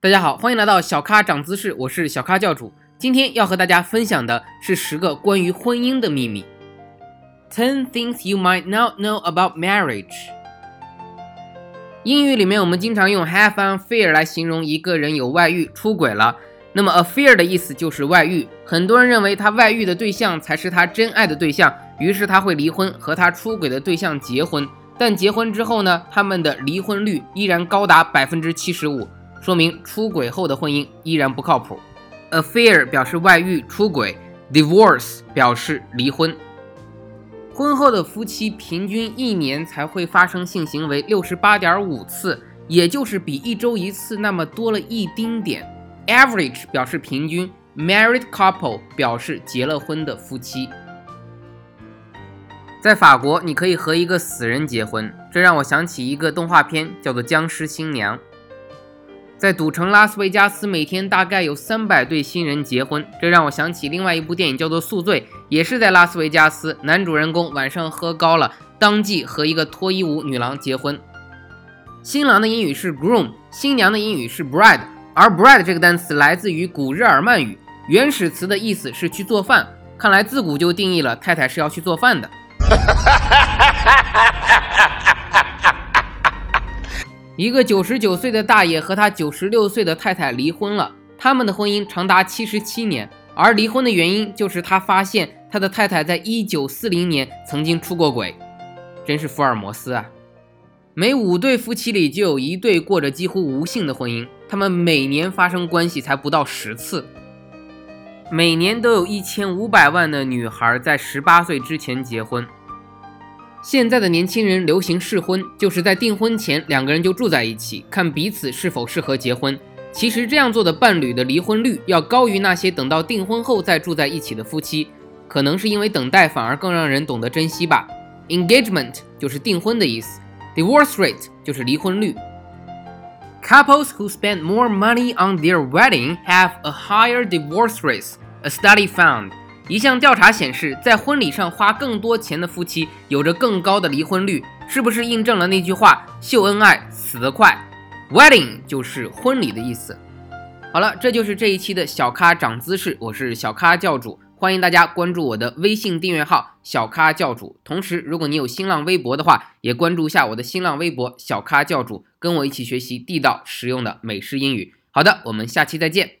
大家好，欢迎来到小咖长姿势，我是小咖教主。今天要和大家分享的是十个关于婚姻的秘密。Ten things you might not know about marriage。英语里面我们经常用 have an affair 来形容一个人有外遇、出轨了。那么 affair 的意思就是外遇。很多人认为他外遇的对象才是他真爱的对象，于是他会离婚和他出轨的对象结婚。但结婚之后呢，他们的离婚率依然高达百分之七十五。说明出轨后的婚姻依然不靠谱。Affair 表示外遇、出轨，divorce 表示离婚。婚后的夫妻平均一年才会发生性行为六十八点五次，也就是比一周一次那么多了一丁点。Average 表示平均，married couple 表示结了婚的夫妻。在法国，你可以和一个死人结婚，这让我想起一个动画片，叫做《僵尸新娘》。在赌城拉斯维加斯，每天大概有三百对新人结婚，这让我想起另外一部电影，叫做《宿醉》，也是在拉斯维加斯。男主人公晚上喝高了，当即和一个脱衣舞女郎结婚。新郎的英语是 groom，新娘的英语是 bride，而 bride 这个单词来自于古日耳曼语，原始词的意思是去做饭。看来自古就定义了太太是要去做饭的。一个九十九岁的大爷和他九十六岁的太太离婚了，他们的婚姻长达七十七年，而离婚的原因就是他发现他的太太在一九四零年曾经出过轨，真是福尔摩斯啊！每五对夫妻里就有一对过着几乎无性的婚姻，他们每年发生关系才不到十次，每年都有一千五百万的女孩在十八岁之前结婚。现在的年轻人流行试婚，就是在订婚前两个人就住在一起，看彼此是否适合结婚。其实这样做的伴侣的离婚率要高于那些等到订婚后再住在一起的夫妻，可能是因为等待反而更让人懂得珍惜吧。Engagement 就是订婚的意思，Divorce rate 就是离婚率。Couples who spend more money on their wedding have a higher divorce rate. A study found. 一项调查显示，在婚礼上花更多钱的夫妻有着更高的离婚率，是不是印证了那句话“秀恩爱死得快 ”？Wedding 就是婚礼的意思。好了，这就是这一期的小咖长姿势，我是小咖教主，欢迎大家关注我的微信订阅号“小咖教主”。同时，如果你有新浪微博的话，也关注一下我的新浪微博“小咖教主”，跟我一起学习地道实用的美式英语。好的，我们下期再见。